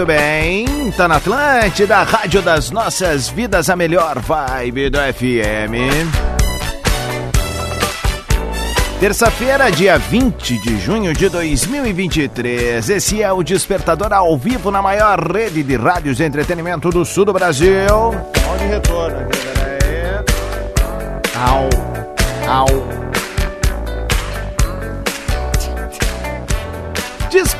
Muito bem, tá na Atlântida, Rádio das Nossas Vidas, a melhor vibe do FM. Terça-feira, dia 20 de junho de 2023. Esse é o Despertador ao vivo na maior rede de rádios de entretenimento do sul do Brasil. Onde retorno aqui, peraí. Au, au.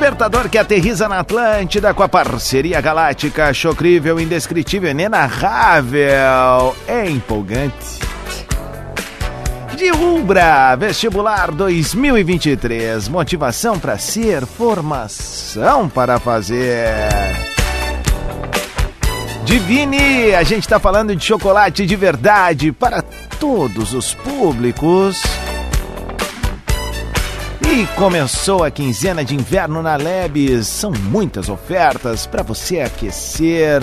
Despertador que aterriza na Atlântida com a parceria galáctica, chocrível, indescritível, inenarrável, é empolgante. De Umbra, vestibular 2023, motivação para ser, formação para fazer. Divine, a gente está falando de chocolate de verdade para todos os públicos. E começou a quinzena de inverno na Lebes. São muitas ofertas para você aquecer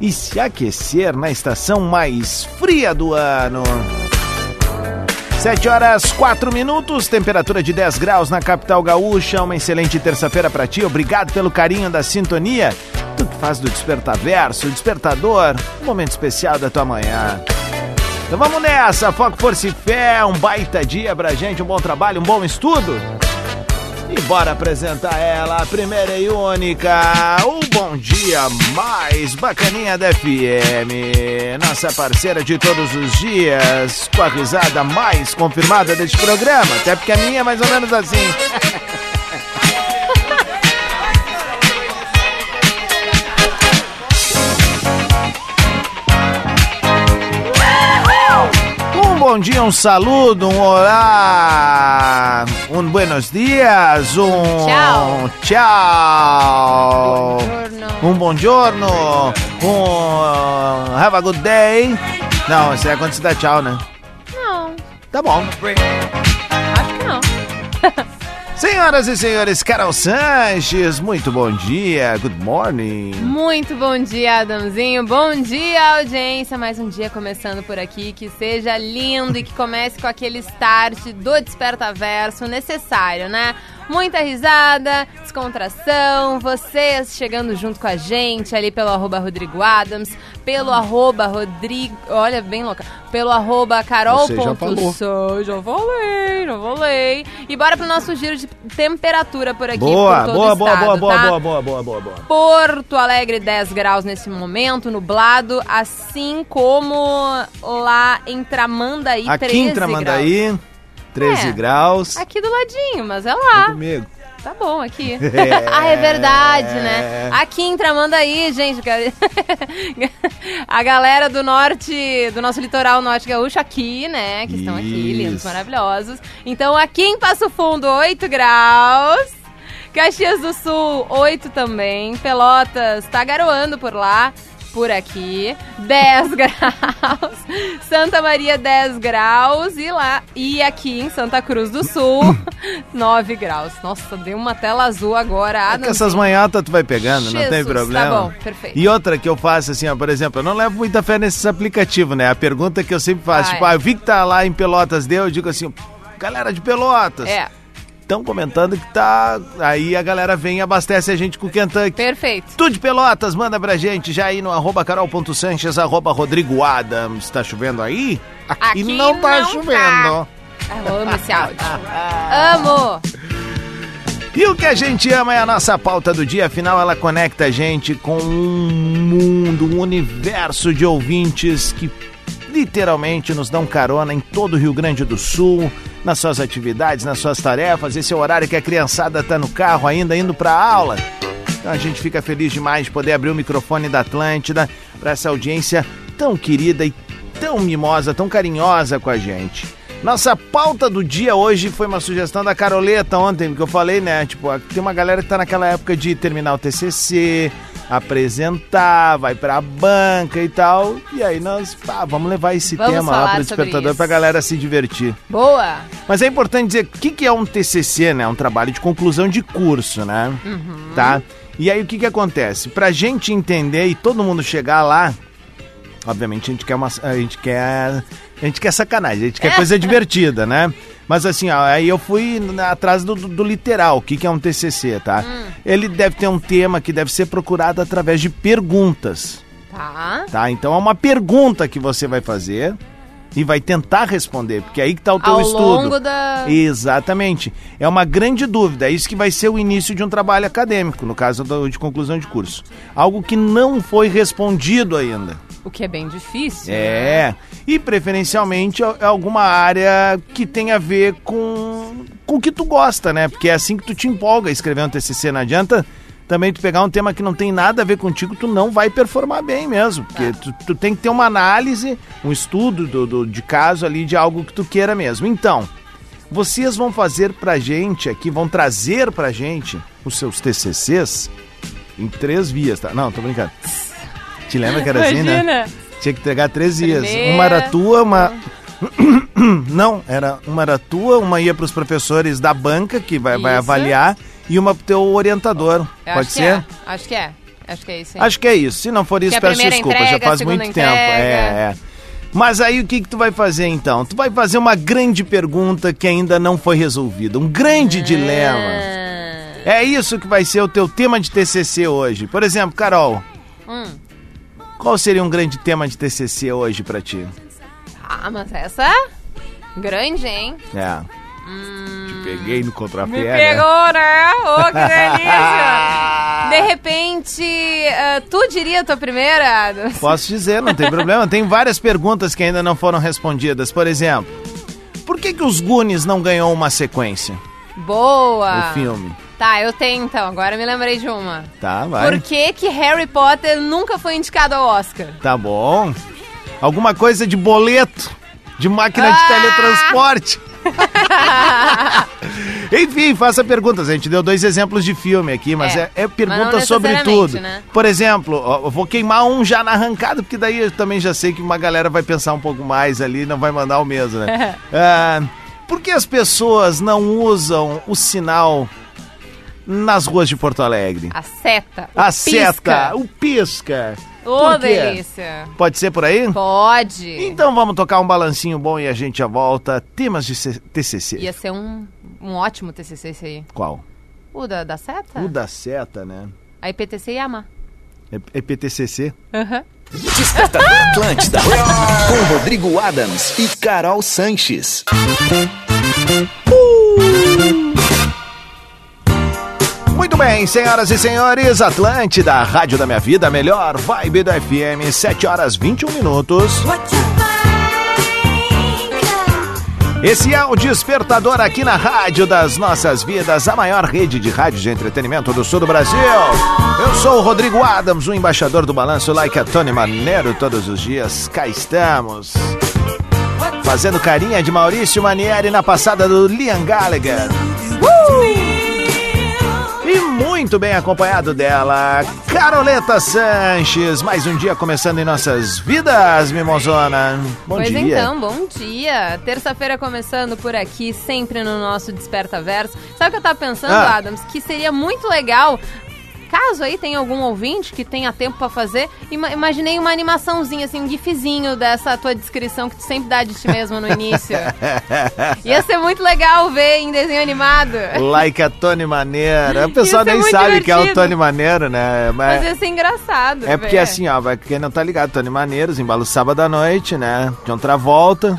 e se aquecer na estação mais fria do ano. 7 horas 4 minutos, temperatura de 10 graus na capital gaúcha. Uma excelente terça-feira para ti. Obrigado pelo carinho da sintonia. Tu que faz do Despertar Verso, Despertador, um momento especial da tua manhã. Então vamos nessa, foco, força e fé, um baita dia pra gente, um bom trabalho, um bom estudo. E bora apresentar ela, a primeira e única, o Bom Dia mais bacaninha da FM. Nossa parceira de todos os dias, com a risada mais confirmada deste programa, até porque a minha é mais ou menos assim. bom dia, um saludo, um olá, um buenos dias, um Tchau. tchau, um bom giorno, um have a good day. Não, isso é quando você dá tchau, né? Não, Tá bom. Senhoras e senhores, Carol Sanches, muito bom dia, good morning. Muito bom dia, Adamzinho. Bom dia, audiência. Mais um dia começando por aqui. Que seja lindo e que comece com aquele start do Desperta Verso necessário, né? Muita risada, descontração, vocês chegando junto com a gente ali pelo arroba Rodrigo Adams, pelo arroba Rodrigo. Olha, bem louca. Pelo arroba Carol. Você já já falei, já falei. E bora pro nosso giro de temperatura por aqui. Boa, por boa, boa, estado, boa, boa, tá? boa, boa, boa, boa, boa. Porto Alegre 10 graus nesse momento, nublado, assim como lá em Tramandaí Aqui 13 em Tramandaí, 13 É. graus. graus. Aqui do ladinho, mas é lá. Comigo. Tá bom aqui. É. ah, é verdade, né? Aqui em Tramandaí, gente, a galera do norte, do nosso litoral norte gaúcho aqui, né, que estão aqui, lindos, Isso. maravilhosos. Então, aqui em Passo Fundo, 8 graus. Caxias do Sul, 8 também. Pelotas, tá garoando por lá. Por aqui, 10 graus. Santa Maria, 10 graus. E lá, e aqui em Santa Cruz do Sul, 9 graus. Nossa, deu uma tela azul agora. É Ah, que essas manhatas tu vai pegando, não tem Jesus, problema. tá bom, perfeito. E outra que eu faço assim, ó, por exemplo, eu não levo muita fé nesses aplicativos, né? A pergunta que eu sempre faço, Vai. tipo, ah, eu vi que tá lá em Pelotas, deu, eu digo assim, galera de Pelotas, É, estão comentando que tá... Aí a galera vem e abastece a gente com o Kentucky. perfeito. Tu de Pelotas, manda pra gente já aí no arroba carol.sanches, arroba Rodrigo Adams. Tá chovendo aí? Aqui, Aqui não tá não chovendo. Eu amo esse áudio. Amo! E o que a gente ama é a nossa pauta do dia, afinal ela conecta a gente com um mundo, um universo de ouvintes que literalmente nos dão carona em todo o Rio Grande do Sul, nas suas atividades, nas suas tarefas. Esse é o horário que a criançada tá no carro ainda indo pra aula. Então a gente fica feliz demais de poder abrir o microfone da Atlântida para essa audiência tão querida e tão mimosa, tão carinhosa com a gente. Nossa pauta do dia hoje foi uma sugestão da Caroleta ontem, que eu falei, né? Tipo, tem uma galera que tá naquela época de terminar o TCC, apresentar, vai pra banca e tal. E aí nós, ah, vamos levar esse Vamos tema lá pro despertador isso. pra galera se divertir. Boa! Mas é importante dizer o que, que é um TCC, né? Um trabalho de conclusão de curso, né? Uhum. Tá? E aí o que, que acontece? Pra gente entender e todo mundo chegar lá, obviamente a gente quer uma. A gente quer. A gente quer sacanagem, a gente quer coisa divertida, né? Mas assim, ó, aí eu fui atrás do, do- do literal, o que, que é um TCC, tá? Ele deve ter um tema que deve ser procurado através de perguntas Tá. tá? Então é uma pergunta que você vai fazer e vai tentar responder, porque é aí que tá o teu Ao estudo. longo da. Exatamente. É uma grande dúvida. É isso que vai ser o início de um trabalho acadêmico, no caso do- de conclusão de curso. Algo que não foi respondido ainda. O que é bem difícil. né? É. E preferencialmente é alguma área que tem a ver com, com o que tu gosta, né? Porque é assim que tu te empolga a escrever um TCC. Não adianta também tu pegar um tema que não tem nada a ver contigo, tu não vai performar bem mesmo. Porque tu, tu tem que ter uma análise, um estudo do, do- de caso ali de algo que tu queira mesmo. Então, vocês vão fazer pra gente aqui, vão trazer pra gente os seus TCCs em três vias, tá? Não, tô brincando. Te lembra que era assim, né? Imagina. Tinha que entregar três dias. Primeira. Uma era tua, uma. Não, era uma era tua, uma ia para os professores da banca, que vai, vai avaliar, e uma pro teu orientador. Eu Pode ser? é. Acho que é. Acho que é isso. aí. Acho que é isso. Se não for isso, a peço desculpa, já entrega, faz a muito segunda tempo. entrega. É, é. Mas aí o que, que tu vai fazer então? Tu vai fazer uma grande pergunta que ainda não foi resolvida. Um grande dilema. Ah. É isso que vai ser o teu tema de TCC hoje. Por exemplo, Carol, Hum. Qual seria um grande tema de TCC hoje pra ti? Ah, mas essa é grande, hein? É. Te peguei no contrapé. Me né? pegou, né? Ô, que delícia! De repente, ah, tu diria a tua primeira? Posso dizer, não tem problema. Tem várias perguntas que ainda não foram respondidas. Por exemplo, por que, que os Goonies não ganhou uma sequência? Boa! O filme. Tá, eu tenho então, agora me lembrei de uma. Tá, vai. Por que que Harry Potter nunca foi indicado ao Oscar? Tá bom. Alguma coisa de boleto, de máquina de Ah! teletransporte. Enfim, faça perguntas. A gente deu dois exemplos de filme aqui, mas é, É, é pergunta mas sobre tudo. né? Por exemplo, ó, eu vou queimar um já na arrancada, porque daí eu também já sei que uma galera vai pensar um pouco mais ali e não vai mandar o mesmo, né? Ah, por que as pessoas não usam o sinal nas ruas de Porto Alegre? A seta. o A pisca. seta, o pisca. Ô, quê? delícia. Pode ser por aí? Pode. Então vamos tocar um balancinho bom e a gente já volta. Temas de C- TCC. Ia ser um, um ótimo TCC esse aí. Qual? O da, da seta? O da seta, né? A IPTC ia amar. É, é PTCC? Aham. Despertador Atlântida. Com Rodrigo Adams e Carol Sanches. Muito bem, senhoras e senhores, Atlântida, Rádio da Minha Vida, melhor vibe do FM, 7 horas 21 minutos. Esse é o Despertador aqui na Rádio das Nossas Vidas, a maior rede de rádio de entretenimento do sul do Brasil. Eu sou o Rodrigo Adams, o embaixador do balanço Like a Tony Maneiro todos os dias. Cá estamos. Fazendo carinha de Maurício Manieri na passada do Liam Gallagher. E muito bem acompanhado dela, Caroleta Sanches. Mais um dia começando em nossas vidas, Mimosona. Bom pois dia. então, bom dia. Terça-feira começando por aqui, sempre no nosso Desperta Verso. Sabe o que eu tava pensando, Ah. Adams? Que seria muito legal. Caso aí tenha algum ouvinte que tenha tempo pra fazer, ima- imaginei uma animaçãozinha, assim, um gifzinho dessa tua descrição que tu sempre dá de ti mesmo no início. Ia ser muito legal ver em desenho animado. Like a Tony Maneiro. O pessoal nem sabe que é o divertido. Tony Maneiro, né? Mas Mas ia ser engraçado. é porque ver. assim, ó, vai- quem não tá ligado, Tony Maneiros, embalo sábado à noite, né? John Travolta.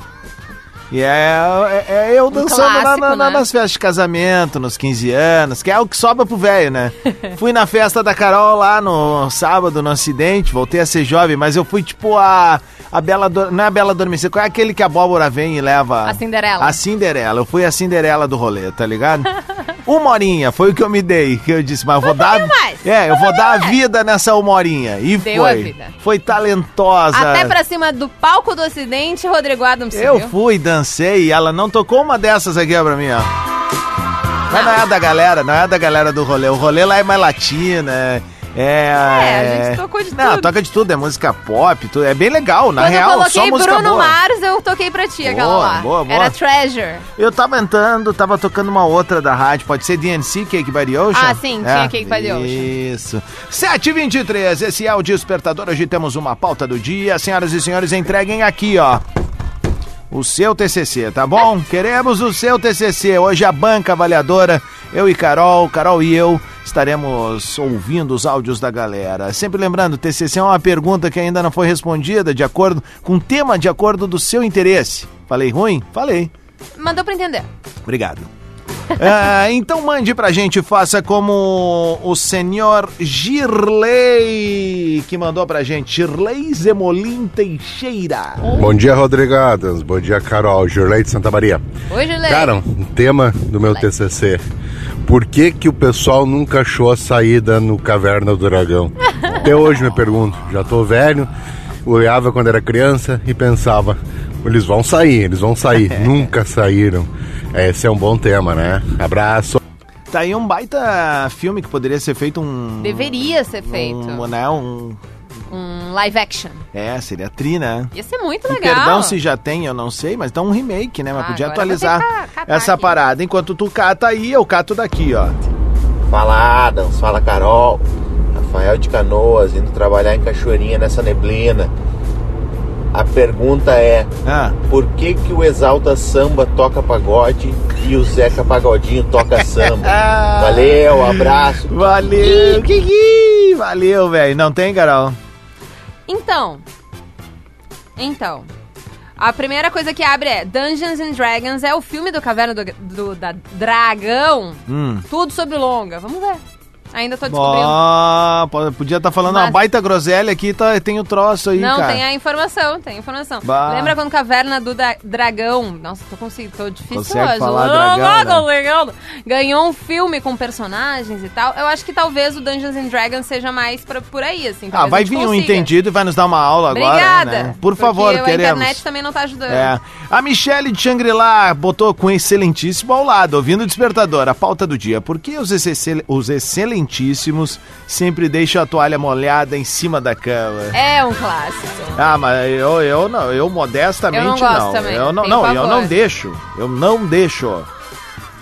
E é, é, é eu dançando clássico, na- na- né? nas festas de casamento, nos 15 anos, que é o que sobra pro velho, né? fui na festa da Carol lá no sábado, no acidente, voltei a ser jovem, mas eu fui tipo a, a Bela, Ador- não é a Bela Adormecida, qual é aquele que a abóbora vem e leva? A Cinderela. A Cinderela, eu fui a Cinderela do rolê, tá ligado? Uma horinha, foi o que eu me dei, que eu disse, mas eu vou dar... mais. É, eu vou dar a vida nessa uma horinha. E Deu a foi. vida. Foi talentosa. Até pra cima do palco do Ocidente, Rodrigo Adams Eu subiu. fui, dancei e ela não tocou uma dessas aqui ó, pra mim, ó. Mas não é da galera, não é da galera do rolê. O rolê lá é mais latina, é... É, a gente tocou de Não, tudo. toca de tudo, é música pop, tudo, é bem legal, na Quando real, eu só coloquei música Bruno boa. Mars, eu toquei pra ti aquela Boa, lá. boa, boa. Era Treasure. Eu tava entrando, tava tocando uma outra da rádio, pode ser DNC, Cake by the Ocean? Ah, sim, tinha Cake by the Ocean. Isso. 7h23, esse é o Despertador, hoje temos uma pauta do dia. Senhoras e senhores, entreguem aqui, ó. O seu TCC, tá bom? Queremos o seu TCC. Hoje a banca avaliadora, eu e Carol, Carol e eu, estaremos ouvindo os áudios da galera. Sempre lembrando, TCC é uma pergunta que ainda não foi respondida de acordo com o tema de acordo do seu interesse. Falei ruim? Falei. Mandou pra entender. Obrigado. Ah, então mande pra gente, faça como o senhor Girley, que mandou pra gente, Girley Zemolim Teixeira. Bom dia, Rodrigo Adams. Bom dia, Carol. Jurlei de Santa Maria. Hoje, Lê. Cara, um tema do meu TCC. Por que que o pessoal nunca achou a saída no Caverna do Dragão? Até hoje me pergunto. Já tô velho, olhava quando era criança e pensava, eles vão sair, eles vão sair. nunca saíram. Esse é um bom tema, né? Abraço. Tá aí um baita filme que poderia ser feito um... Deveria ser feito. Um, né, um... Um live action. É, seria tri, né? Ia ser muito E legal. Perdão se já tem, eu não sei, mas dá um remake, né? Mas Ah, podia atualizar ca- essa aqui. parada. Enquanto tu cata aí, eu cato daqui, ó. Fala Adams, fala Carol. Rafael de Canoas, indo trabalhar em Cachoeirinha nessa neblina. A pergunta é: Ah, por que que o Exalta Samba toca pagode e o Zeca Pagodinho toca samba? Valeu, abraço. valeu! Kiki! Valeu, velho. Não tem, Carol? Então. Então. A primeira coisa que abre é Dungeons and Dragons é o filme do Caverna do, do- da Dragão. Hum. Tudo sobre longa. Vamos ver. Ainda tô descobrindo. Po- podia estar falando uma Mas- baita groselha aqui, tá, tem o troço aí, Não, cara. tem a informação, tem a informação. Bah. Lembra quando Caverna do da- Dragão, nossa, tô conseguindo, tô difícil Consegue hoje. falar dragão, né? Ganhou um filme com personagens e tal. Eu acho que talvez o Dungeons and Dragons seja mais pra, por aí, assim. Ah, a vai vir um consiga. entendido e vai nos dar uma aula Obrigada. agora, né? Por favor, a queremos. internet também não tá ajudando. É. A Michele de Shangri-La botou com excelentíssimo ao lado, ouvindo o despertador, a pauta do dia. Por que os, os sempre deixam a toalha molhada em cima da cama? É um clássico. Ah, mas eu, eu não, eu modestamente Eu não gosto também, Eu não, não, eu não deixo. Eu não deixo.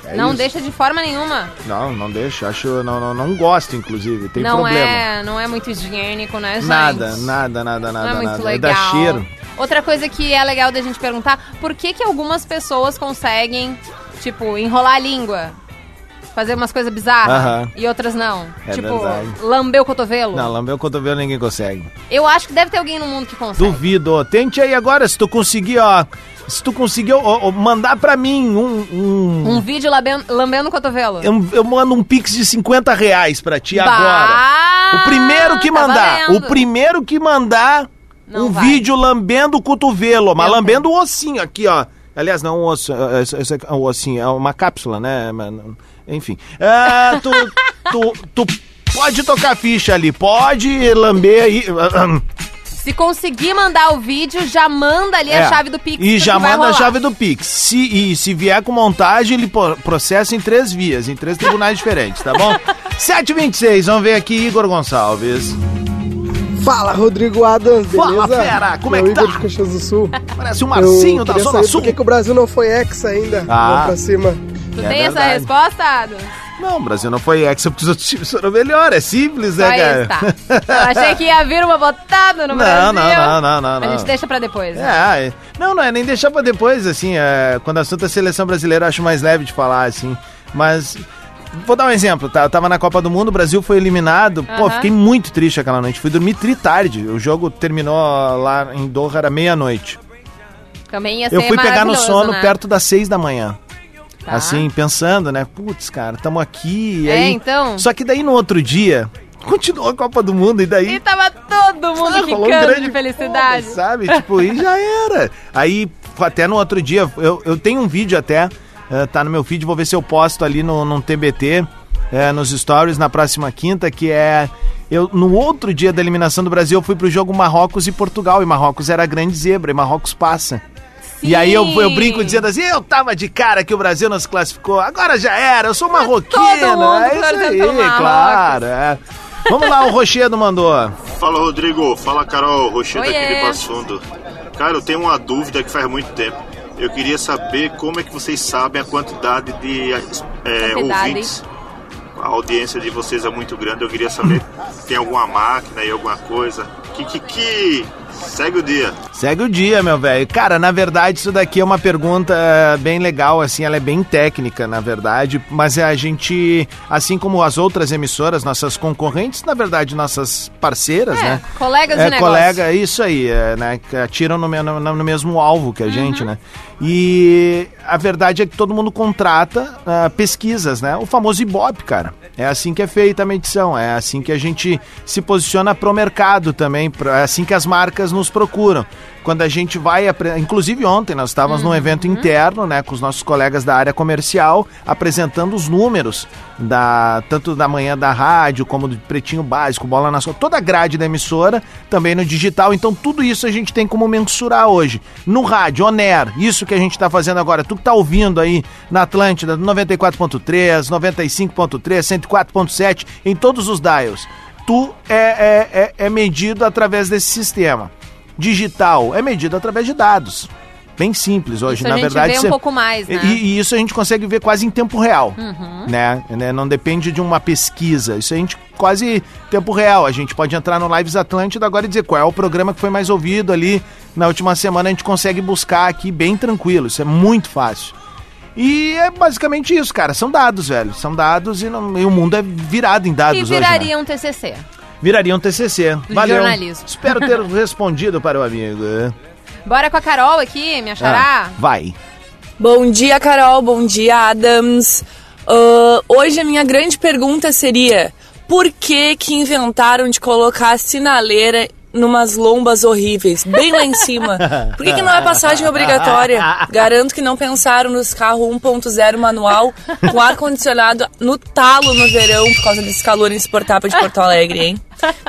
É não isso. deixa de forma nenhuma. Não, não deixo. Acho, não, não, não gosto, inclusive. Tem não problema. é, não é muito higiênico, né, gente? Nada, nada, nada, Não nada, é muito nada. legal. É da cheiro. Outra coisa que é legal da gente perguntar, por que que algumas pessoas conseguem, tipo, enrolar a língua? Fazer umas coisas bizarras Aham. e outras não. É tipo, verdade. lamber o cotovelo. Não, lamber o cotovelo ninguém consegue. Eu acho que deve ter alguém no mundo que consegue. Duvido. Tente aí agora, se tu conseguir, ó. Se tu conseguir ó, ó, mandar pra mim um. um- Um vídeo lambendo, lambendo o cotovelo. eu, eu mando um pix de 50 reais pra ti Bah, agora. O primeiro que tá mandar. valendo. o primeiro que mandar Não um vai. vídeo lambendo o cotovelo. Mas Meu lambendo o ossinho aqui, ó. Aliás, não um osso. é, Esse esse aqui é um ossinho, é uma cápsula, né? Mas não- Enfim. Ah, tu, tu, tu pode tocar ficha ali, pode lamber aí. Se conseguir mandar o vídeo, já manda ali É. a chave do Pix. E já manda a chave do Pix. Se, e se vier com montagem, ele processa em três vias, em três tribunais diferentes, tá bom? 726, vamos ver aqui, Igor Gonçalves. Fala, Rodrigo Adams, beleza? Fala, fera, como é que Igor tá? de Caxias do Sul. Parece o Marcinho Eu da Zona saber Sul. Por que, que o Brasil não foi ex ainda? Ah. Vamos pra cima. Tu É tem essa verdade. resposta, Adam? Não, o Brasil não foi ex, porque os outros times foram melhor, é simples, né, cara? tá. Eu achei que ia vir uma botada no Não, Brasil. não, não, não, não, A gente deixa pra depois. né? É, é. não, não é nem deixar pra depois, assim, é, quando o assunto é seleção brasileira, eu acho mais leve de falar, assim, mas... Vou dar um exemplo, tá? Eu tava na Copa do Mundo, o Brasil foi eliminado. Pô, Aham. fiquei muito triste aquela noite. Fui dormir tri tarde. O jogo terminou lá em Doha, era meia-noite. Também ia ser Eu fui pegar no sono né? perto das seis da manhã. Tá. Assim, pensando, né? Putz, cara, tamo aqui. E É, aí... então. Só que daí no outro dia, continuou a Copa do Mundo e daí. E tava todo mundo Ah, rolou um de felicidade. foda, sabe? Tipo, e já era. Aí, até no outro dia, eu, eu tenho um vídeo até, eh, tá no meu feed, vou ver se eu posto ali no, num TBT. é, nos stories na próxima quinta, que é. Eu, no outro dia da eliminação do Brasil, eu fui pro jogo Marrocos e Portugal. E Marrocos era a grande zebra, e Marrocos passa. E aí eu, eu brinco dizendo assim, eu tava de cara que o Brasil não se classificou, agora já era, eu sou marroquino. todo mundo é isso aí, Marrocos. claro. é. Vamos lá, o Rochedo mandou. Fala Rodrigo, fala Carol, Rochedo aqui Oiê. de Passo Fundo. Cara, eu tenho uma dúvida que faz muito tempo. Eu queria saber como é que vocês sabem a quantidade de é, Quantidade. ouvintes. A audiência de vocês é muito grande. Eu queria saber, tem alguma máquina aí, alguma coisa? Que, que, que... Segue o dia. Segue o dia, meu velho. Cara, na verdade, isso daqui é uma pergunta eh, bem legal, assim, ela é bem técnica, na verdade, mas a gente, assim como as outras emissoras, nossas concorrentes, na verdade, nossas parceiras, É, né? colegas de é, negócio. colega, isso aí, é, né? Que atiram no, no- no mesmo alvo que a gente, Uhum. né? E a verdade é que todo mundo contrata ah, pesquisas, né? O famoso Ibope, cara. É assim que é feita a medição, é assim que a gente se posiciona pro mercado também, é assim que as marcas nos procuram. Quando a gente vai, inclusive ontem nós estávamos num evento interno, né, com os nossos colegas da área comercial, apresentando os números da tanto da manhã da rádio como do Pretinho Básico, Bola na Sua, toda a grade da emissora, também no digital. Então tudo isso a gente tem como mensurar hoje. No rádio, Oner, isso que a gente está fazendo agora, tu que tá ouvindo aí na Atlântida, 94.3, 95.3, 104.7, em todos os dials. Tu é, é, é, é medido através desse sistema. Digital é medido através de dados. Bem simples hoje, Isso na verdade. vê um pouco mais, né? E, e isso a gente consegue ver quase em tempo real, Uhum. né? Né? Não depende de uma pesquisa. Isso a gente quase tempo real. A gente pode entrar no Lives Atlântida agora e dizer qual é o programa que foi mais ouvido ali na última semana. A gente consegue buscar aqui bem tranquilo. Isso é muito fácil. E é basicamente isso, cara. São dados, velho. São dados e, não- e o mundo é virado em dados E hoje. né? viraria um TCC. Viraria um TCC. Valeu. jornalismo. Espero ter respondido para o amigo. Bora com a Carol aqui, minha Ah, xará? vai. Bom dia, Carol. Bom dia, Adams. Ah, hoje a minha grande pergunta seria: por que que inventaram de colocar a sinaleira numas lombas horríveis, bem lá em cima? Por que, que não é passagem obrigatória? Garanto que não pensaram nos carros 1.0 manual com ar-condicionado no talo no verão por causa desse calor insuportável de Porto Alegre, hein?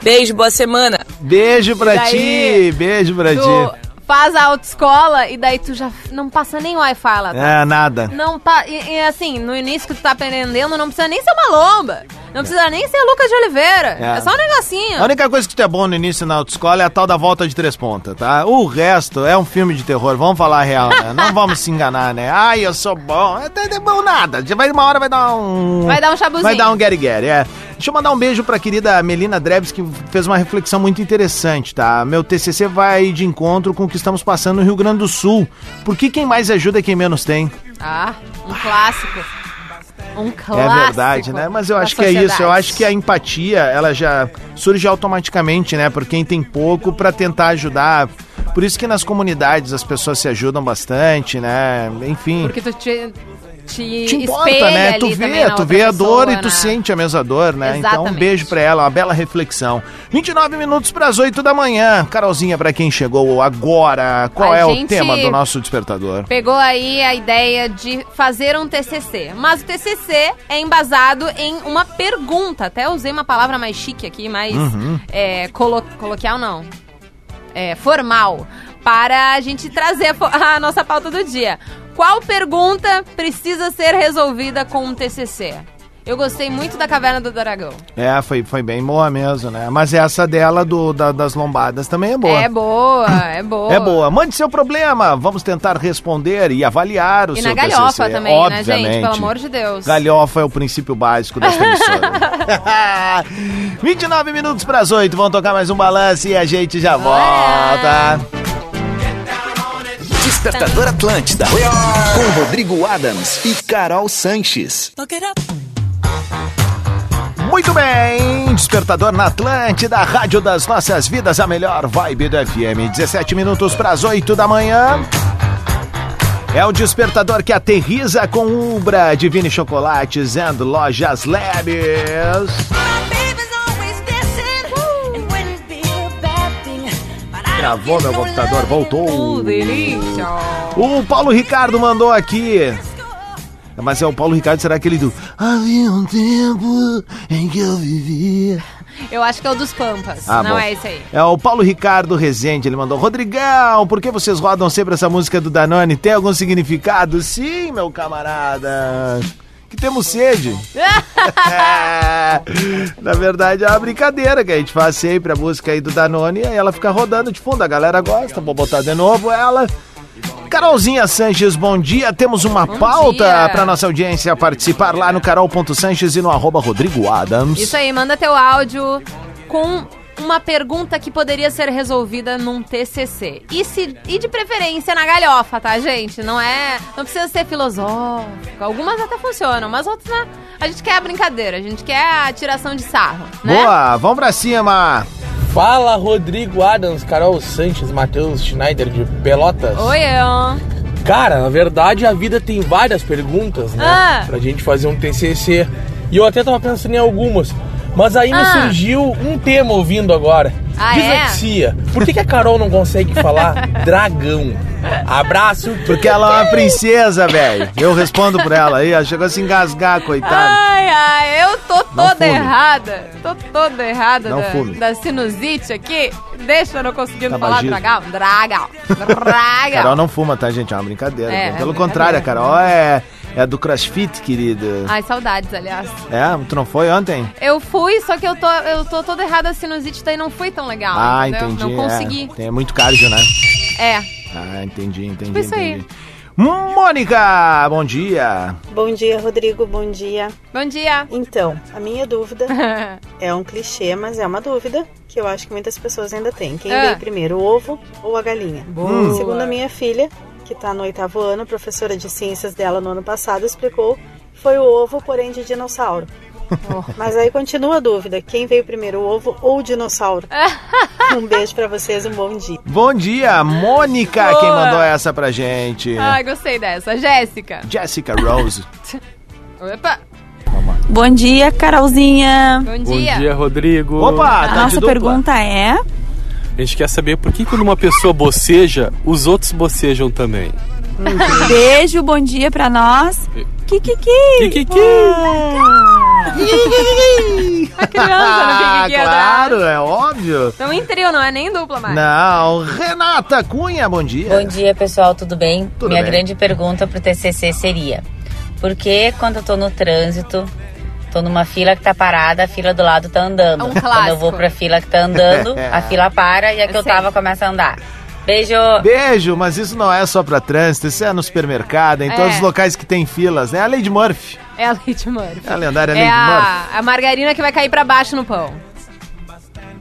Beijo, boa semana. Beijo pra ti, beijo pra ti. Faz a autoescola e daí tu já não passa nem Wi-Fi lá. tá? É, nada. Não pa... e, e, assim, no início que tu tá aprendendo, não precisa nem ser uma lomba. Não precisa nem ser Lucas de Oliveira. É. É, só um negocinho. A única coisa que tu é bom no início na autoescola é a tal da volta de três pontas, tá? O resto é um filme de terror, vamos falar a real, né? Não vamos se enganar, né? Ai, eu sou bom. É, é bom nada. Já Vai, uma hora vai dar um... Vai dar um chabuzinho. Vai dar um Gary, é. Deixa eu mandar um beijo pra querida Melina Dreves, que fez uma reflexão muito interessante, tá? Meu TCC vai de encontro com o que estamos passando no Rio Grande do Sul. Por que quem mais ajuda é quem menos tem? Ah, um clássico. Um clássico. É verdade, né? Mas eu acho que é isso. Eu sociedade. acho que a empatia, ela já surge automaticamente, né? Por quem tem pouco, pra tentar ajudar. Por isso que nas comunidades as pessoas se ajudam bastante, né? Enfim. Porque tu te, te, te importa, né? Tu vê, tu vê a dor pessoa, e tu né? sente a mesma dor, né? Então, um Exatamente. beijo pra ela, uma bela reflexão. 29 minutos pras 8 da manhã. Carolzinha, pra quem chegou agora, qual A é o tema do nosso despertador? Pegou aí a ideia de fazer um TCC. Mas o TCC é embasado em uma pergunta. Até usei uma palavra mais chique aqui, mais Uhum. é, colo- coloquial, não. É, formal. Para a gente trazer a nossa pauta do dia. Qual pergunta precisa ser resolvida com um TCC? Eu gostei muito da Caverna do Dragão. É, foi, foi bem boa mesmo, né? Mas essa dela do, da- das lombadas também é boa. É boa, é boa. É boa. Mande seu problema. Vamos tentar responder e avaliar o E seu na galhofa TCC. também, né, Obviamente. gente? Pelo amor de Deus. Galhofa é o princípio básico dessa emissora. 29 minutos para as 8. Vamos tocar mais um balanço e a gente já volta. Despertador Atlântida. Com Rodrigo Adams e Carol Sanches. Muito bem, Despertador na Atlântida, Rádio das Nossas Vidas, a melhor vibe do FM. 17 minutos para as 8 da manhã. É o despertador que aterriza com Ubra, Divine Chocolates and Lojas Labs. Travou meu computador, voltou. Delícia. O Paulo Ricardo mandou aqui. Mas é o Paulo Ricardo, será aquele do Havia um tempo em que eu vivia. Eu acho que é o dos Pampas. Ah, não bom. é esse aí. É o Paulo Ricardo Rezende, ele mandou Rodrigão, por que vocês rodam sempre essa música do Danone? Tem algum significado? Sim, meu camarada. Que temos sede. Na verdade é uma brincadeira que a gente faz sempre a música aí do Danone e aí ela fica rodando de fundo, a galera gosta, vou botar de novo ela. Carolzinha Sanches, bom dia. Temos uma Bom pauta para nossa audiência participar lá no carol.sanches e no arroba Rodrigo Adams. Isso aí, manda teu áudio com uma pergunta que poderia ser resolvida num TCC. E, se, e de preferência na galhofa, tá, gente? Não é. Não precisa ser filosófico. Algumas até funcionam, mas outras, né? A gente quer a brincadeira, a gente quer a tiração de sarro, né? Boa, vamos pra cima. Fala Rodrigo Adams, Carol Sanches, Matheus Schneider de Pelotas. Oi, eu. Cara, na verdade a vida tem várias perguntas, né? Ah. Pra gente fazer um TCC. E eu até tava pensando em algumas. Mas aí me Ah. surgiu um tema ouvindo agora. Ah, é? Dislexia. Por que, que a Carol não consegue falar dragão? Abraço. Porque ela é uma princesa, velho. Eu respondo por ela aí, ela chegou a se engasgar, coitada. Ai, ai, eu tô toda errada. Tô toda errada Não da, fume. da sinusite aqui. Deixa eu não conseguindo falar Tabagismo. dragão. Dragão. Dragão. Carol não fuma, tá, gente? É uma brincadeira. É, Pelo é contrário, a brincadeira. Carol é, é do crossfit, querida. Ai, saudades, aliás. É? Tu não foi ontem? Eu fui, só que eu tô, eu tô toda errada a sinusite, daí não foi tão legal. ah, entendeu? entendi. Não consegui. É, tem muito cardio, né? É. Ah, entendi, entendi. Tipo isso aí. entendi. Mônica, bom dia. Bom dia, Rodrigo. Bom dia. Bom dia. Então, a minha dúvida é um clichê, mas é uma dúvida que eu acho que muitas pessoas ainda têm. Quem Ah. veio primeiro, o ovo ou a galinha? Boa. Segundo a minha filha, que está no oitavo ano, a professora de ciências dela no ano passado explicou que foi o ovo, porém de dinossauro. Mas aí continua a dúvida: quem veio primeiro, o ovo ou o dinossauro? um beijo pra vocês, um bom dia. Bom dia, Mônica, Boa. quem mandou essa pra gente. Ai, gostei dessa. Jéssica. Jessica Rose. Opa. Bom dia, Carolzinha. Bom dia. Rodrigo. Opa, A tá de nossa dupla. pergunta é: A gente quer saber por que quando uma pessoa boceja, os outros bocejam também. beijo, bom dia pra nós. Kikiki. Kikiki. A criança no Ah, Kikiki claro, é óbvio. Estão em trio, não é nem dupla mais. Não, Renata Cunha, bom dia. Bom dia, pessoal, tudo bem? Tudo Minha bem. grande pergunta pro TCC seria: por que quando eu tô no trânsito, tô numa fila que tá parada, a fila do lado tá andando? É um quando eu vou pra fila que tá andando, a fila para e a que eu sei. tava começa a andar. Beijo! Beijo, mas isso não é só pra trânsito, isso é no supermercado, em É. todos os locais que tem filas, né? A Lady Murphy. É a Lady Murphy. É a lendária É Lady Murphy. a, a margarina que vai cair pra baixo no pão.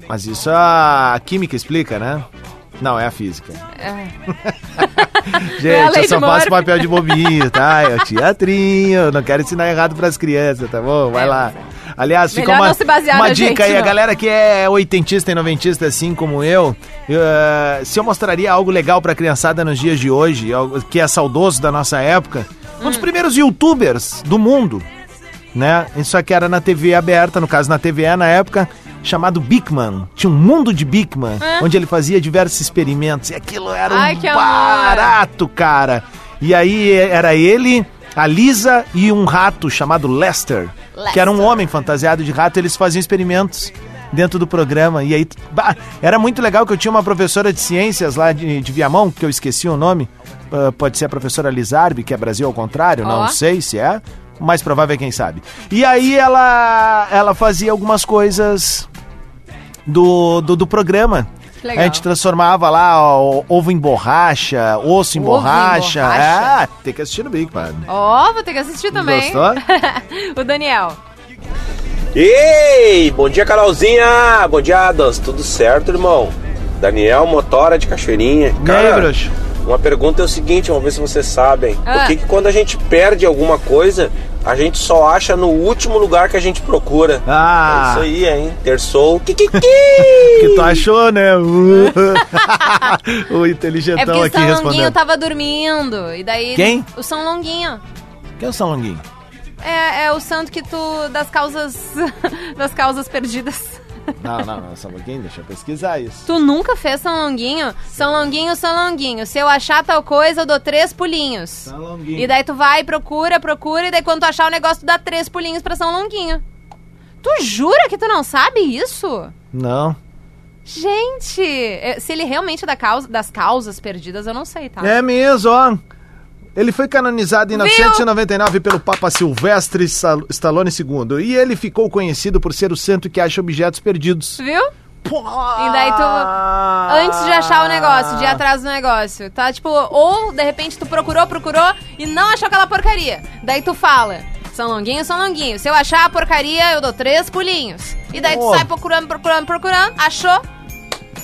Mas isso a química explica, né? Não, é a física. É. Gente, É a eu só faço papel de bobinho, tá? É o teatrinho, eu não quero ensinar errado pras crianças, tá bom? Vai É, lá. Aliás, fica Melhor uma, não se basear uma dica gente, aí, a não. galera que é oitentista e noventista, assim como eu, eu, eh, se eu mostraria algo legal pra criançada nos dias de hoje, algo que é saudoso da nossa época, um Hum. dos primeiros youtubers do mundo, né? Isso aqui era na TV aberta, no caso na TVE na época, chamado Bigman. Tinha um mundo de Bigman, É. onde ele fazia diversos experimentos. E aquilo era um barato, cara. E aí era ele, a Lisa e um rato chamado Lester, que era um homem fantasiado de rato. Eles faziam experimentos dentro do programa. E aí, bah, era muito legal que eu tinha uma professora de ciências lá de, de Viamão, que eu esqueci o nome. Ah, pode ser a professora Lizarbe, que é Brasil ao contrário, Ó. não sei se é. O mais provável é quem sabe. E aí ela, ela fazia algumas coisas do, do, do programa. Legal. A gente transformava lá ó, ovo em borracha, osso em Ovo em borracha. borracha? É, tem que assistir no Big Man. Ó, vou ter que assistir também. Gostou? o Daniel. Ei, bom dia Carolzinha, bom dia Adams, tudo certo irmão? Daniel Motora de Cachoeirinha. Bruxo? uma pergunta é o seguinte, vamos ver se vocês sabem. Ah. Por que, que quando a gente perde alguma coisa, a gente só acha no último lugar que a gente procura? Ah. É isso aí, hein? Terçou. Kikiki! que tu achou, né? Uh. o É inteligentão porque o aqui São Longuinho respondendo. tava dormindo. E daí. Quem? O São Longuinho. Quem é o São Longuinho? É, é o santo que tu. das causas. das causas perdidas. Não, não, não, só um pouquinho, deixa eu pesquisar isso. Tu nunca fez São Longuinho? São Longuinho, São Longuinho. Se eu achar tal coisa, eu dou três pulinhos. São Longuinho. E daí tu vai, procura, procura, e daí quando tu achar o negócio, tu dá três pulinhos pra São Longuinho. Tu jura que tu não sabe isso? Não. Gente, é, se ele realmente é da causa, das causas perdidas, eu não sei, tá? É mesmo, ó. Ele foi canonizado em Viu? 1999 pelo Papa Silvestre Stallone II. E ele ficou conhecido por ser o santo que acha objetos perdidos. Viu? E daí tu, antes de achar o negócio, de ir atrás do negócio, tá? Tipo, ou de repente tu procurou, procurou e não achou aquela porcaria. Daí tu fala, São Longuinho, São Longuinho. Se eu achar a porcaria, eu dou três pulinhos. E daí tu sai procurando, procurando, procurando, achou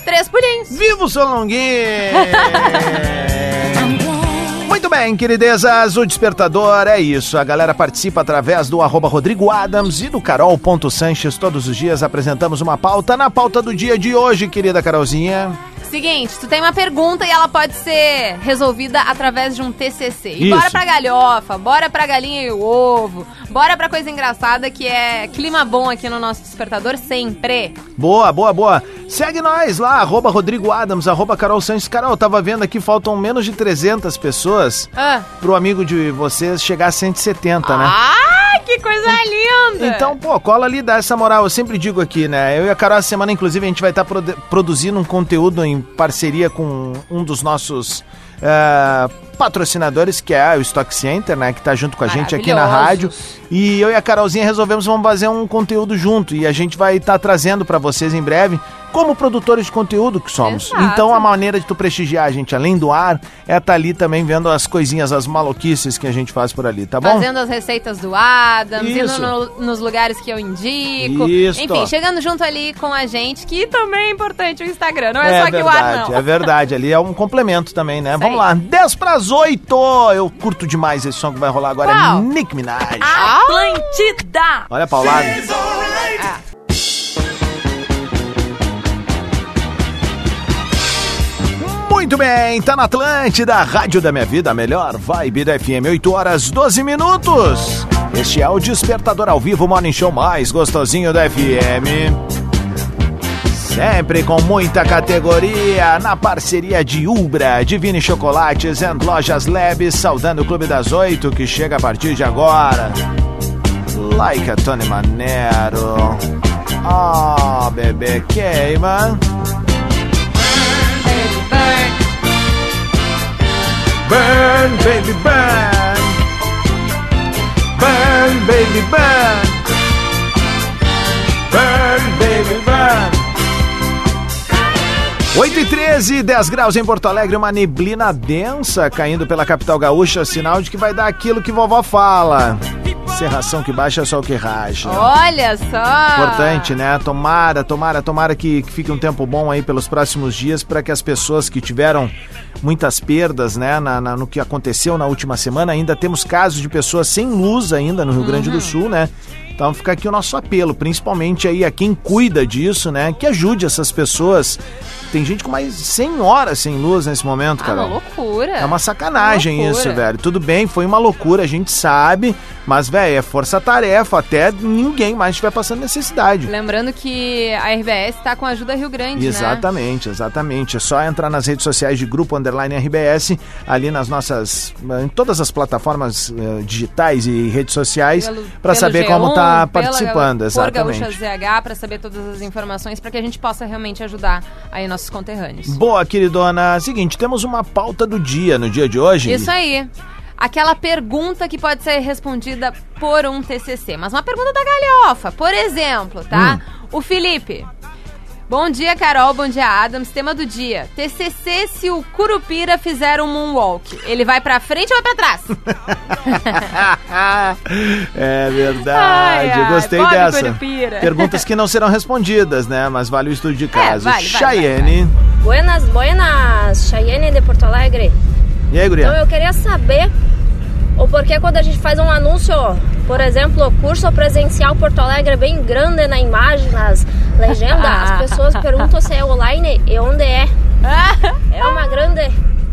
três pulinhos. Viva o São Longuinho! Bem, queridezas, o Despertador é isso. A galera participa através do arroba Rodrigo Adams e do Carol.Sanches. Todos os dias apresentamos uma pauta. Na pauta do dia de hoje, querida Carolzinha. Seguinte, tu tem uma pergunta e ela pode ser resolvida através de um TCC. E Isso. bora pra galhofa, bora pra galinha e o ovo, bora pra coisa engraçada que é clima bom aqui no nosso despertador sempre. Boa, boa, boa. Segue nós lá, arroba Rodrigo Adams, arroba Carol Sanches. Carol, tava vendo aqui, faltam menos de 300 pessoas Ah, pro amigo de vocês chegar a 170, né? Ai, que coisa linda! Então, pô, cola ali, dá essa moral. Eu sempre digo aqui, né? Eu e a Carol, essa semana, inclusive, a gente vai estar produ- produzindo um conteúdo em parceria com um dos nossos eh, patrocinadores, que é o Stock Center, né? Que tá junto com a gente aqui na rádio. E eu e a Carolzinha resolvemos vamos fazer um conteúdo junto. E a gente vai estar trazendo pra vocês em breve, como produtores de conteúdo que somos. Exato. Então, a maneira de tu prestigiar a gente, além do ar, é estar ali também vendo as coisinhas, as maluquices que a gente faz por ali, tá bom? Fazendo as receitas do Adams, Isso. indo no- nos lugares que eu indico. Isso. Enfim, chegando junto ali com a gente, que também é importante o Instagram, não é, só que o ar, verdade, não. é verdade. Ali é um complemento também, né? Vamos aí. lá, 10 pras 8. Eu curto demais esse som que vai rolar agora. Qual? É Nick Minaj. Atlântida! Olha a paulada. Muito bem, tá na Atlântida, Rádio da Minha Vida, a melhor vibe da FM, 8 horas 12 minutos. Este é o Despertador ao vivo, Morning Show mais gostosinho da FM. Sempre com muita categoria, na parceria de Ubra, Divine Chocolates and Lojas Labs, saudando o Clube das Oito, que chega a partir de agora. Like a Tony Manero. Oh, bebê, queima. Burn, baby, burn. Burn, baby, burn. Burn, baby, burn. 8 e 13, 10 graus em Porto Alegre, uma neblina densa caindo pela capital gaúcha, sinal de que vai dar aquilo que vovó fala. Serração que baixa, sol que racha. Olha só! Importante, né? Tomara, tomara, tomara que, que fique um tempo bom aí pelos próximos dias para que as pessoas que tiveram muitas perdas, né, na, na- no que aconteceu na última semana, ainda temos casos de pessoas sem luz ainda no Rio Grande do Sul, né? Então fica aqui o nosso apelo, principalmente aí a quem cuida disso, né, que ajude essas pessoas. Tem gente com mais de 100 horas sem luz nesse momento, Ah, Carol. uma loucura. É uma sacanagem isso, velho. Tudo bem, foi uma loucura, a gente sabe, mas, velho, é força-tarefa até ninguém mais estiver passando necessidade. Lembrando que a RBS tá com a ajuda Rio Grande, né? Exatamente, exatamente. É só entrar nas redes sociais de Grupo Underline RBS, ali nas nossas. em todas as plataformas eh, digitais e redes sociais, para saber G1, como tá pela participando. Gal- Por Gaúcha Exatamente. ZH para saber todas as informações para que a gente possa realmente ajudar aí nossos conterrâneos. Boa, queridona. Seguinte, temos uma pauta do dia no dia de hoje. Isso aí. Aquela pergunta que pode ser respondida por um TCC, mas uma pergunta da galhofa. Por exemplo, tá? Hum. O Felipe. Bom dia, Carol. Bom dia, Adams. Tema do dia. TCC se o Curupira fizer um moonwalk. Ele vai pra frente ou vai pra trás? é verdade, Ai, ai, gostei dessa. Curupira. Perguntas que não serão respondidas, né? Mas vale o estudo de caso. É, vale, vale, Chayenne. Buenas, buenas, Chayenne de Porto Alegre. E aí, guria? Então eu queria saber o porquê quando a gente faz um anúncio, por exemplo, curso presencial Porto Alegre bem grande na imagem, nas legendas, as pessoas perguntam se é online e onde é. É uma grande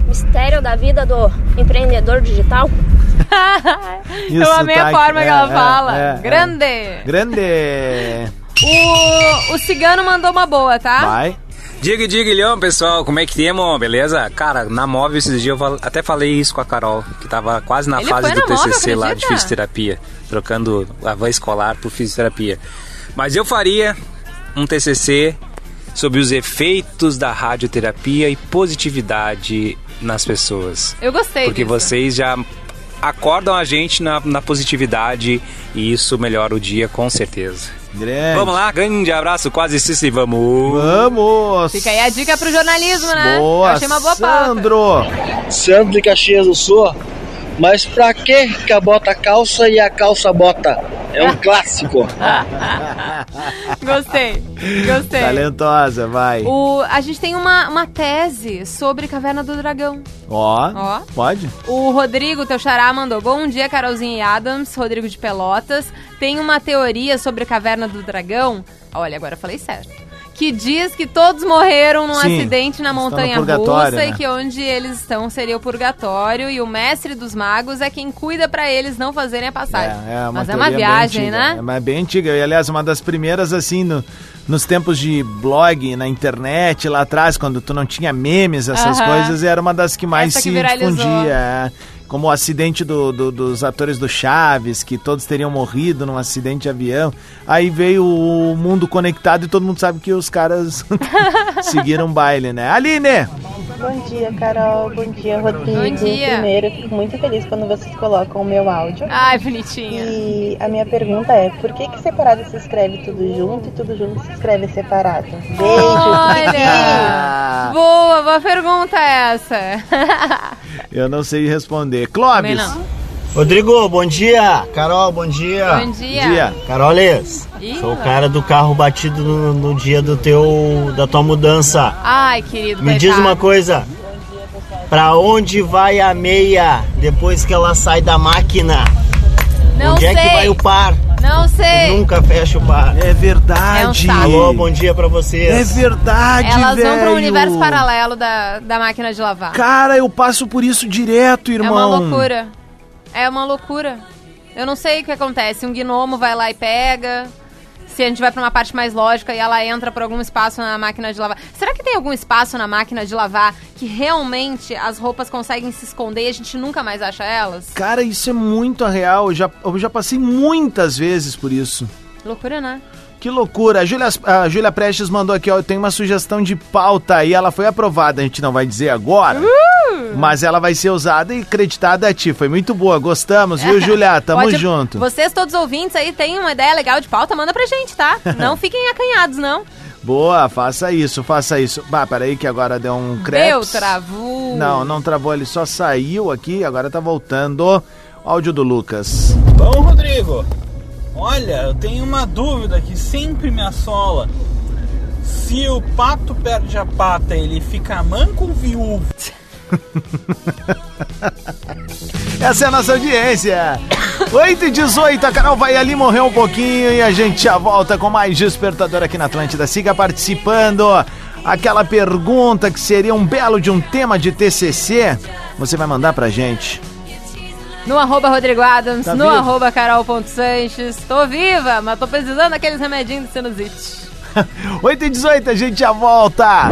mistério da vida do empreendedor digital. Isso Eu amei tá a forma aqui. que ela É, fala. é, é. Grande. Grande. O, o cigano mandou uma boa, tá? Vai. Diga, diga, Leão, pessoal, como é que temos, beleza? Cara, na móvel esses dias eu até falei isso com a Carol, que tava quase na Ele fase do na móvel, TCC lá de fisioterapia, trocando a van escolar por fisioterapia. Mas eu faria um TCC sobre os efeitos da radioterapia e positividade nas pessoas. Eu gostei Porque disso. vocês já acordam a gente na, na positividade e isso melhora o dia com certeza. Grande. Vamos lá, grande abraço, quase isso e vamos. Vamos. Fica aí a dica pro jornalismo, né? Boa, Eu achei uma boa pauta. Sandro. Sandro de Caxias do Sul. Mas pra que que a bota calça e a calça bota? É um clássico. Gostei, gostei. Talentosa, vai. O, a gente tem uma, uma tese sobre Caverna do Dragão. Ó, Ó. pode? O Rodrigo, teu xará, mandou Bom dia, Carolzinha e Adams, Rodrigo de Pelotas. Tem uma teoria sobre a Caverna do Dragão. Olha, agora eu falei certo. Que diz que todos morreram num Sim, acidente na montanha russa e né? que onde eles estão seria o purgatório e o mestre dos magos é quem cuida pra eles não fazerem a passagem. É, Mas é uma viagem, né? É mas bem antiga. E, aliás, uma das primeiras, assim, no- nos tempos de blog, na internet, lá atrás, quando tu não tinha memes, essas Aham. coisas, era uma das que mais Essa que se viralizou. difundia. é. Como o acidente do- do- dos atores do Chaves, que todos teriam morrido num acidente de avião. Aí veio o mundo conectado e todo mundo sabe que os caras seguiram baile, né? Aline! Bom dia, Carol. Bom dia, Rodrigo. Bom dia. Primeiro, eu fico muito feliz quando vocês colocam o meu áudio. Ai, bonitinha. E a minha pergunta é: por que, que separado se escreve tudo junto e tudo junto se escreve separado? Beijo, Olha! boa, boa pergunta essa. Eu não sei responder. Clóvis! Rodrigo, bom dia. Carol, bom dia. Bom dia. Caroles, Ih, sou o cara do carro batido no, no dia do teu da tua mudança. Ai, querido, Me diz uma coisa. Pra onde vai a meia depois que ela sai da máquina? Não onde é que sei. vai o par? Não sei. Nunca fecha o par. É verdade. É um. Alô, bom dia pra vocês. É verdade, Elas vão para velho. um universo paralelo da, da máquina de lavar. Cara, eu passo por isso direto, é irmão. uma loucura. É uma loucura. Eu não sei o que acontece. Um gnomo vai lá e pega. Se a gente vai pra uma parte mais lógica e ela entra por algum espaço na máquina de lavar. Será que tem algum espaço na máquina de lavar que realmente as roupas conseguem se esconder e a gente nunca mais acha elas? Cara, isso é muito real. Eu já, eu já passei muitas vezes por isso. Loucura, né? Que loucura. A Júlia, a Júlia Prestes mandou aqui, ó. Eu tenho uma sugestão de pauta e ela foi aprovada. A gente não vai dizer agora. Mas ela vai ser usada e creditada a ti. Foi muito boa. Gostamos, viu, Júlia? Tamo Pode- junto. Vocês, todos ouvintes aí, têm uma ideia legal de pauta? Manda pra gente, tá? Não fiquem acanhados, não. Boa, faça isso, faça isso. Bah, peraí que agora deu um Deu, creps. travou. Não, não travou, ele só saiu aqui, agora tá voltando. Áudio do Lucas. Bom, Rodrigo, olha, eu tenho uma dúvida que sempre me assola. Se o pato perde a pata, ele fica manco ou viúvo? Essa é a nossa audiência. 8 e 18, a Carol vai ali morrer um pouquinho e a gente já volta com mais Despertador aqui na Atlântida. Siga participando. Aquela pergunta que seria um belo de um tema de TCC, você vai mandar pra gente. No arroba Rodrigo Adams, Tá no vivo? arroba Carol.Sanches. Tô viva, mas tô precisando daqueles remedinhos de sinusite. 8 e 18, a gente já volta.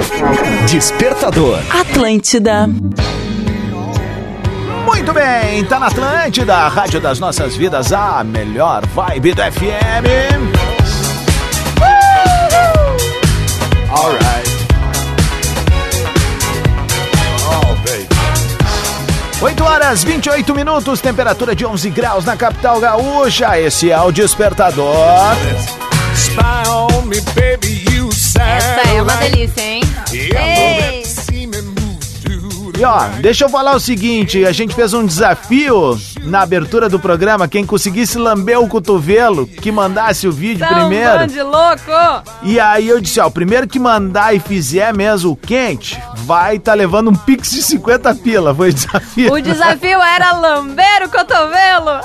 Despertador. Atlântida. Muito bem, tá na Atlântida, a rádio das nossas vidas, a melhor vibe do FM. Alright. Oh, baby. 8 horas 28 minutos, temperatura de 11 graus na capital gaúcha. Esse é o Despertador. Essa é uma delícia, hein? Ei. E ó, deixa eu falar o seguinte: a gente fez um desafio na abertura do programa. Quem conseguisse lamber o cotovelo, que mandasse o vídeo São primeiro. bando de louco! E aí eu disse, ó, o primeiro que mandar e fizer mesmo o quente, vai tá levando um pix de 50 pila, foi o desafio. O desafio era lamber o cotovelo.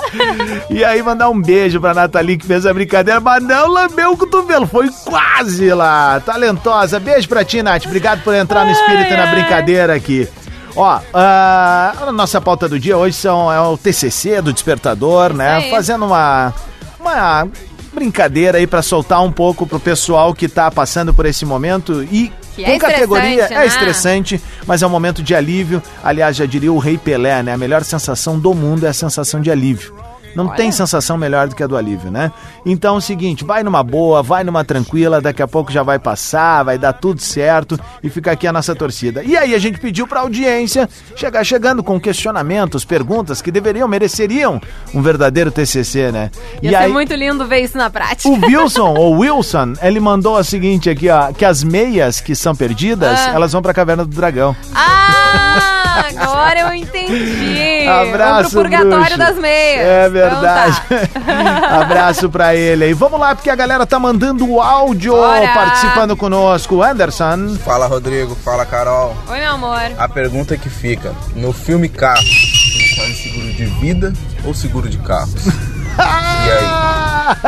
E aí mandar um beijo pra Nathalie que fez a brincadeira, mas não lambeu o cotovelo, foi quase lá, talentosa. Beijo pra ti, Nath, obrigado por entrar no espírito e na brincadeira aqui. Ó, ah, a nossa pauta do dia hoje são, é o TCC do Despertador, né? Aí. Fazendo uma, uma brincadeira aí pra soltar um pouco pro pessoal que tá passando por esse momento e Que com é categoria estressante, é né? estressante, mas é um momento de alívio. Aliás, já diria o Rei Pelé, né? A melhor sensação do mundo é a sensação de alívio. Não tem sensação melhor do que a do alívio, né? Então é o seguinte, vai numa boa, vai numa tranquila, daqui a pouco já vai passar, vai dar tudo certo e fica aqui a nossa torcida. E aí a gente pediu pra audiência chegar chegando com questionamentos, perguntas que deveriam, mereceriam um verdadeiro TCC, né? Ia e ser aí muito lindo ver isso na prática. o Wilson, ou Wilson, ele mandou a seguinte aqui, ó, que as meias que são perdidas, Ah. elas vão pra Caverna do Dragão. Ah, agora eu entendi. Abraço, Vamos pro purgatório bruxo. das meias. É Então verdade. tá. Abraço pra ele aí. Vamos lá, porque a galera tá mandando o áudio Bora. participando conosco. Anderson. Fala Rodrigo, fala Carol. Oi, meu amor. A pergunta que fica: no filme Carro, escolhe seguro de vida ou seguro de carros? e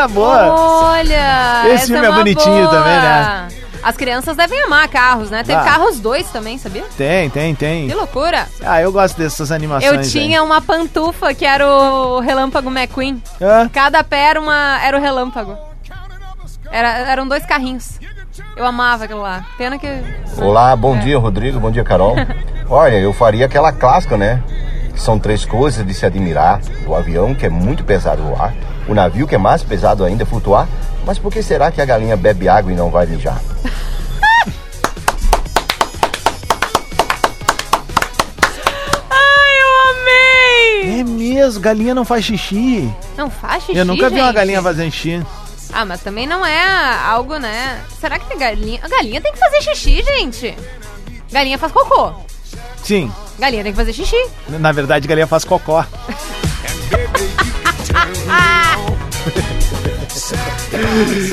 aí? Boa. Olha, Esse essa filme é uma bonitinho boa. também, né? As crianças devem amar carros, né? Teve Ah. carros dois também, sabia? Tem, tem, tem. Que loucura. Ah, eu gosto dessas animações. Eu tinha uma pantufa que era o Relâmpago McQueen. Cada pé era, uma, era o Relâmpago. Era, eram dois carrinhos. Eu amava aquilo lá. Pena que. Olá, bom É. dia, Rodrigo. Bom dia, Carol. Olha, eu faria aquela clássica, né? São três coisas de se admirar: o avião, que é muito pesado voar, o navio, que é mais pesado ainda flutuar. Mas por que será que a galinha bebe água e não vai mijar? Ai, eu amei! É mesmo, galinha não faz xixi. Não faz xixi, eu nunca vi uma galinha fazendo xixi. Ah, mas também não é algo, né? Será que tem galinha? A galinha tem que fazer xixi, gente. Galinha faz cocô. Sim, Galinha tem que fazer xixi. na verdade, galinha faz cocó.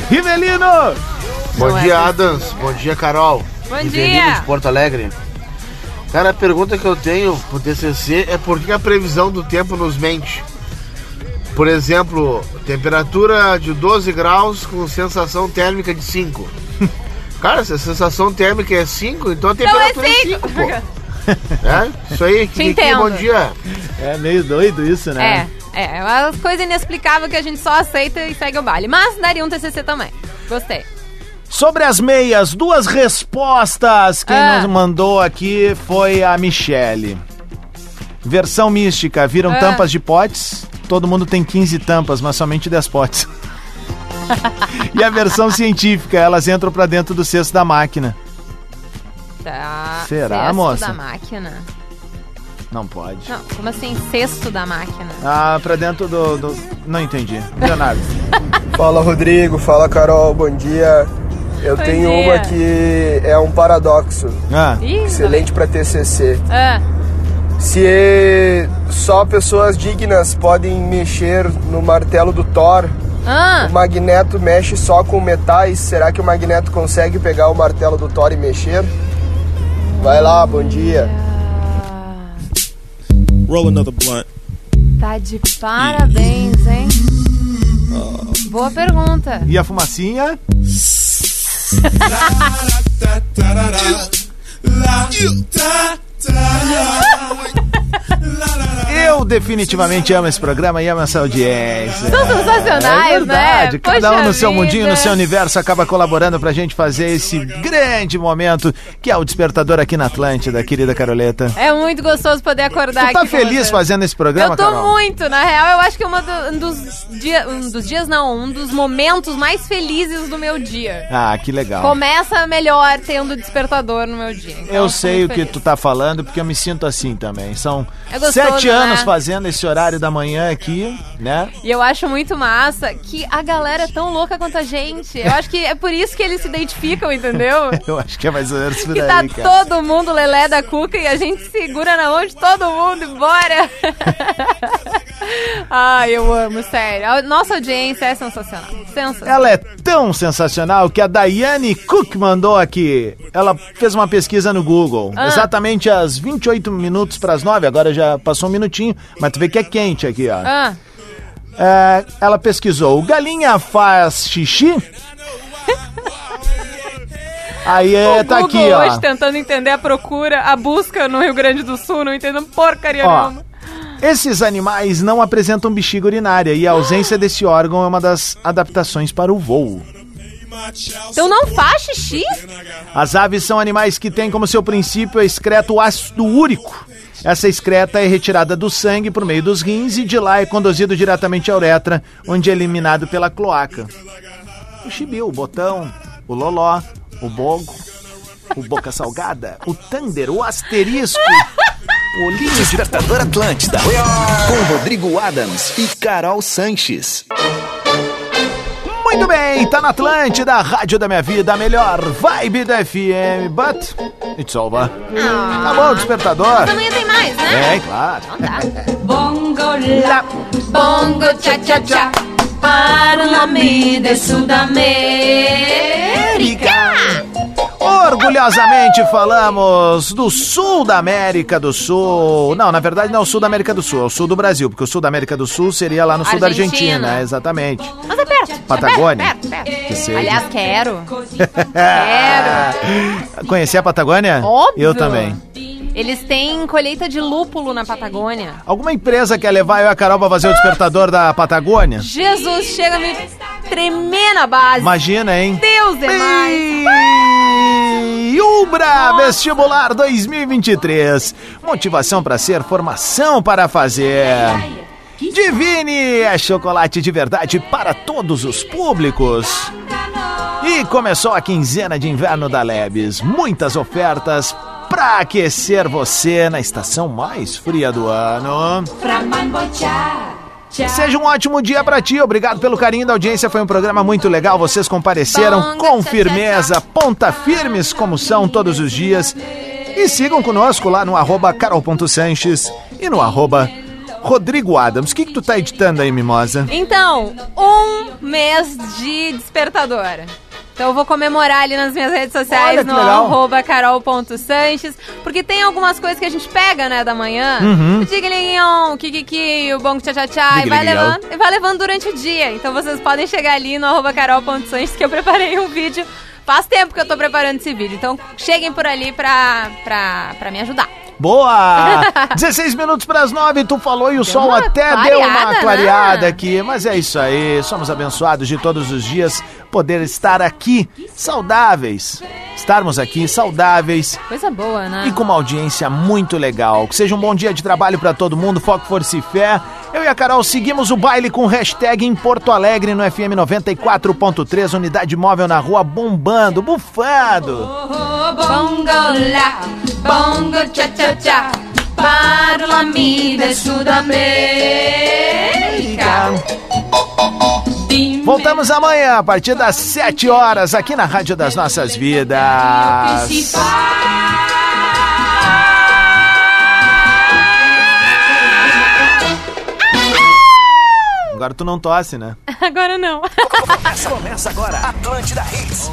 Rivelino! Bom é dia. Adams. Bom dia, Carol. Bom Rivelino dia. de Porto Alegre. Cara, a pergunta que eu tenho pro TCC é por que a previsão do tempo nos mente? Por exemplo, temperatura de 12 graus com sensação térmica de 5. Cara, se a sensação térmica é 5, então a é temperatura é cinco. 5, pô. É? Isso aí, Kiki, entendo. bom dia. É meio doido isso, né? É, é, uma coisa inexplicável que a gente só aceita e segue o baile. Mas daria um TCC também. Gostei. Sobre as meias, duas respostas. Quem Ah. nos mandou aqui foi a Michele. Versão mística, viram Ah. tampas de potes? Todo mundo tem 15 tampas, mas somente 10 potes. e a versão científica, elas entram pra dentro do cesto da máquina. Tá. Será, cesto moça? da máquina. Não pode. Não, como assim, cesto da máquina? Ah, pra dentro do. do- Não entendi. Leonardo. Fala Rodrigo, fala Carol, bom dia. Eu Bom tenho dia. uma que é um paradoxo. Ah. Ih, Excelente para TCC. Ah, Se só pessoas dignas podem mexer no martelo do Thor, ah, o Magneto mexe só com metais, será que o Magneto consegue pegar o martelo do Thor e mexer? Vai lá, bom dia. Roll another blunt. tá de parabéns, hein? Boa pergunta. E a fumacinha? Eu definitivamente amo esse programa e amo essa audiência. São sensacionais, é verdade. né? Cada um Poxa no seu mundinho, no vida. seu universo, acaba colaborando pra gente fazer esse grande momento que é o despertador aqui na Atlântida, querida Caroleta. É muito gostoso poder acordar Tu tá feliz fazendo esse programa, Eu tô Carol? muito, na real, eu acho que é do- um dos dias, um dos dias não, um dos momentos mais felizes do meu dia. Ah, que legal. Começa melhor tendo despertador no meu dia. Então, Eu sei o muito que feliz. tu tá falando, porque eu me sinto assim também. São É gostoso, sete né? Anos fazendo esse horário da manhã aqui, né? E eu acho muito massa que a galera é tão louca quanto a gente. Eu acho que é por isso que eles se identificam, entendeu? Eu acho que é mais ou menos por Que aí, tá cara. todo mundo lelé da cuca e a gente segura na mão de todo mundo e bora! Ai, eu amo, sério. A nossa audiência é sensacional. Sensacional. Ela é tão sensacional que a Daiane Cook mandou aqui. Ela fez uma pesquisa no Google. Ah. Exatamente às 28 minutos para as 9. Agora já passou um minutinho, mas tu vê que é quente aqui, ó. Ah, É, ela pesquisou: galinha faz xixi? Aí é, o tá Google aqui, ó. hoje tentando entender a procura, a busca no Rio Grande do Sul, não entendendo porcaria Ó, nenhuma. Esses animais não apresentam bexiga urinária e a ausência desse órgão é uma das adaptações para o voo. Então não faz xixi? As aves são animais que têm como seu princípio a excreto ácido úrico. Essa excreta é retirada do sangue por meio dos rins e de lá é conduzido diretamente à uretra, onde é eliminado pela cloaca. O chibiu, o botão, o loló, o bogo, o boca salgada, o thunder, o asterisco, o linho de... Despertador Atlântida. Com Rodrigo Adams e Carol Sanches. Muito bem, tá na Atlântida, rádio da minha vida, a melhor vibe da FM, but it's over. Tá bom, despertador. Mas amanhã tem mais, né? É, claro. Então tá. Bongo la, bongo cha cha cha, parlami de Sudamérica. Orgulhosamente falamos do sul da América do Sul. Não, na verdade não é o sul da América do Sul, é o sul do Brasil, porque o sul da América do Sul seria lá no sul da Argentina. Argentina, é, exatamente. Mas é perto. Patagônia? É perto, perto, perto. Que seja. Aliás, quero. Conhecer a Patagônia? Óbvio. Eu também. Eles têm colheita de lúpulo na Patagônia. Alguma empresa quer levar eu e a Carol pra fazer o despertador da Patagônia? Jesus, chega a me tremer na base. Imagina, hein? Deus é mais. Ubra Vestibular 2023. Motivação para ser, formação para fazer. Divine é chocolate de verdade para todos os públicos. E começou a quinzena de inverno da Lebes. Muitas ofertas para aquecer você na estação mais fria do ano. Seja um ótimo dia pra ti. Obrigado pelo carinho da audiência. Foi um programa muito legal. Vocês compareceram com firmeza, ponta firmes como são todos os dias. E sigam conosco lá no arroba carol.sanches e no arroba Rodrigo Adams. O que, que tu tá editando aí, Mimosa? Então, um mês de despertador. Então eu vou comemorar ali nas minhas redes sociais, Olha no arroba carol.sanches, porque tem algumas coisas que a gente pega, né, da manhã. Uhum. O tiglinhon, o kikiki, o bom tchá tchá tchá, e vai levando, e vai levando durante o dia. Então vocês podem chegar ali no arroba carol.sanches, que eu preparei um vídeo. Faz tempo que eu tô preparando esse vídeo, então cheguem por ali pra, pra, pra me ajudar. Boa! 16 minutos para as 9, tu falou e o sol uma até deu uma clareada né? aqui. Mas é isso aí, somos abençoados de todos os dias poder estar aqui saudáveis. Estarmos aqui saudáveis Coisa boa, né? e com uma audiência muito legal. Que seja um bom dia de trabalho para todo mundo, foco, força e fé. Eu e a Carol seguimos o baile com hashtag em Porto Alegre no FM 94.3, unidade móvel na rua bombando, bufando. Bongo la, bongo cha cha cha, parlami de Sudamérica. Voltamos amanhã a partir das 7 horas aqui na Rádio das Nossas Vidas. Agora tu não tosse, né? Agora não. Começa agora. Atlântida Hits.